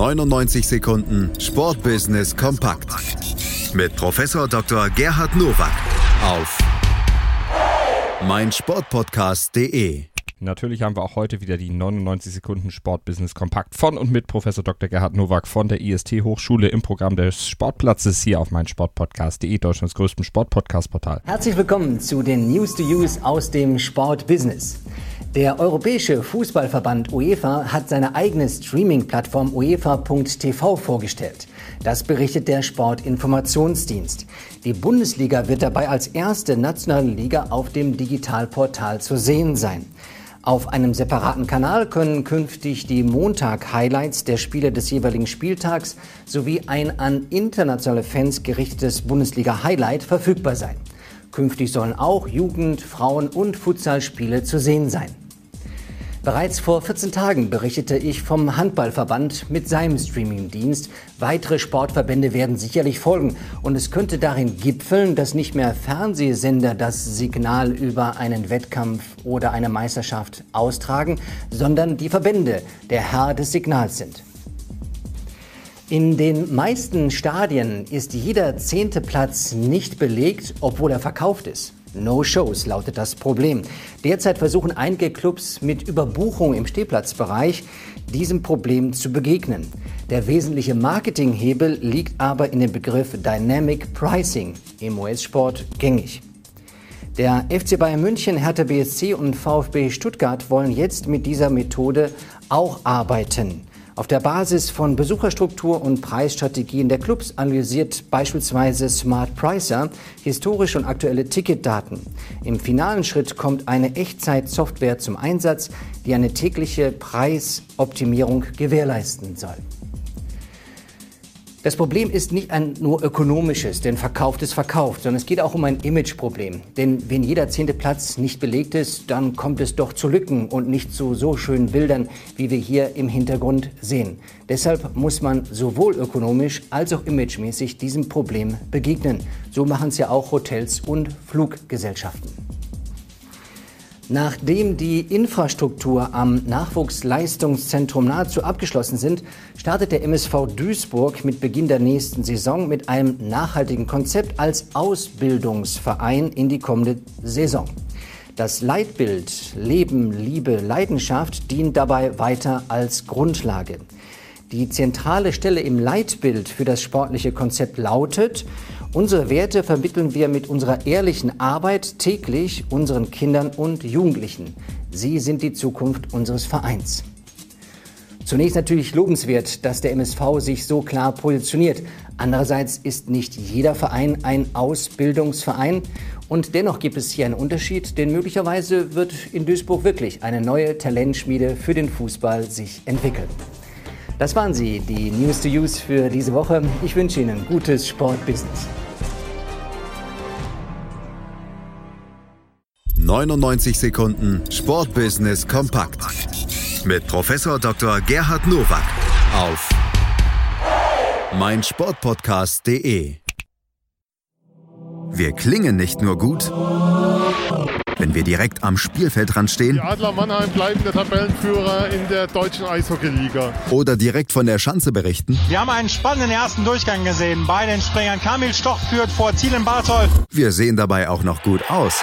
99 Sekunden Sportbusiness kompakt mit Professor Dr. Gerhard Nowak auf meinsportpodcast.de. Natürlich haben wir auch heute wieder die 99 Sekunden Sportbusiness kompakt von und mit Professor Dr. Gerhard Nowak von der IST Hochschule im Programm des Sportplatzes hier auf meinsportpodcast.de, Deutschlands größtem Sportpodcast-Portal. Herzlich willkommen zu den News to Use aus dem Sportbusiness. Der Europäische Fußballverband UEFA hat seine eigene Streaming-Plattform UEFA.tv vorgestellt. Das berichtet der Sportinformationsdienst. Die Bundesliga wird dabei als erste nationale Liga auf dem Digitalportal zu sehen sein. Auf einem separaten Kanal können künftig die Montag-Highlights der Spiele des jeweiligen Spieltags sowie ein an internationale Fans gerichtetes Bundesliga-Highlight verfügbar sein. Künftig sollen auch Jugend-, Frauen- und Futsalspiele zu sehen sein. Bereits vor 14 Tagen berichtete ich vom Handballverband mit seinem Streamingdienst. Weitere Sportverbände werden sicherlich folgen und es könnte darin gipfeln, dass nicht mehr Fernsehsender das Signal über einen Wettkampf oder eine Meisterschaft austragen, sondern die Verbände der Herr des Signals sind. In den meisten Stadien ist jeder zehnte Platz nicht belegt, obwohl er verkauft ist. No-Shows lautet das Problem. Derzeit versuchen einige Clubs mit Überbuchung im Stehplatzbereich diesem Problem zu begegnen. Der wesentliche Marketinghebel liegt aber in dem Begriff Dynamic Pricing, im US-Sport gängig. Der FC Bayern München, Hertha BSC und VfB Stuttgart wollen jetzt mit dieser Methode auch arbeiten. Auf der Basis von Besucherstruktur und Preisstrategien der Clubs analysiert beispielsweise Smart Pricer historische und aktuelle Ticketdaten. Im finalen Schritt kommt eine Echtzeit-Software zum Einsatz, die eine tägliche Preisoptimierung gewährleisten soll. Das Problem ist nicht ein nur ökonomisches, denn verkauft ist verkauft, sondern es geht auch um ein Imageproblem. Denn wenn jeder zehnte Platz nicht belegt ist, dann kommt es doch zu Lücken und nicht zu so schönen Bildern, wie wir hier im Hintergrund sehen. Deshalb muss man sowohl ökonomisch als auch imagemäßig diesem Problem begegnen. So machen es ja auch Hotels und Fluggesellschaften. Nachdem die Infrastruktur am Nachwuchsleistungszentrum nahezu abgeschlossen sind, startet der MSV Duisburg mit Beginn der nächsten Saison mit einem nachhaltigen Konzept als Ausbildungsverein in die kommende Saison. Das Leitbild Leben, Liebe, Leidenschaft dient dabei weiter als Grundlage. Die zentrale Stelle im Leitbild für das sportliche Konzept lautet, unsere Werte vermitteln wir mit unserer ehrlichen Arbeit täglich unseren Kindern und Jugendlichen. Sie sind die Zukunft unseres Vereins. Zunächst natürlich lobenswert, dass der MSV sich so klar positioniert. Andererseits ist nicht jeder Verein ein Ausbildungsverein. Und dennoch gibt es hier einen Unterschied, denn möglicherweise wird in Duisburg wirklich eine neue Talentschmiede für den Fußball sich entwickeln. Das waren sie, die News to Use für diese Woche. Ich wünsche Ihnen gutes Sportbusiness. 99 Sekunden Sportbusiness kompakt mit Professor Dr. Gerhard Nowak auf meinsportpodcast.de. Wir klingen nicht nur gut wenn wir direkt am Spielfeldrand stehen. Die Adler Mannheim bleiben der Tabellenführer in der deutschen Eishockeyliga. Oder direkt von der Schanze berichten. Wir haben einen spannenden ersten Durchgang gesehen. Bei den Springern Kamil Stoch führt vor Zielen Bartol. Wir sehen dabei auch noch gut aus.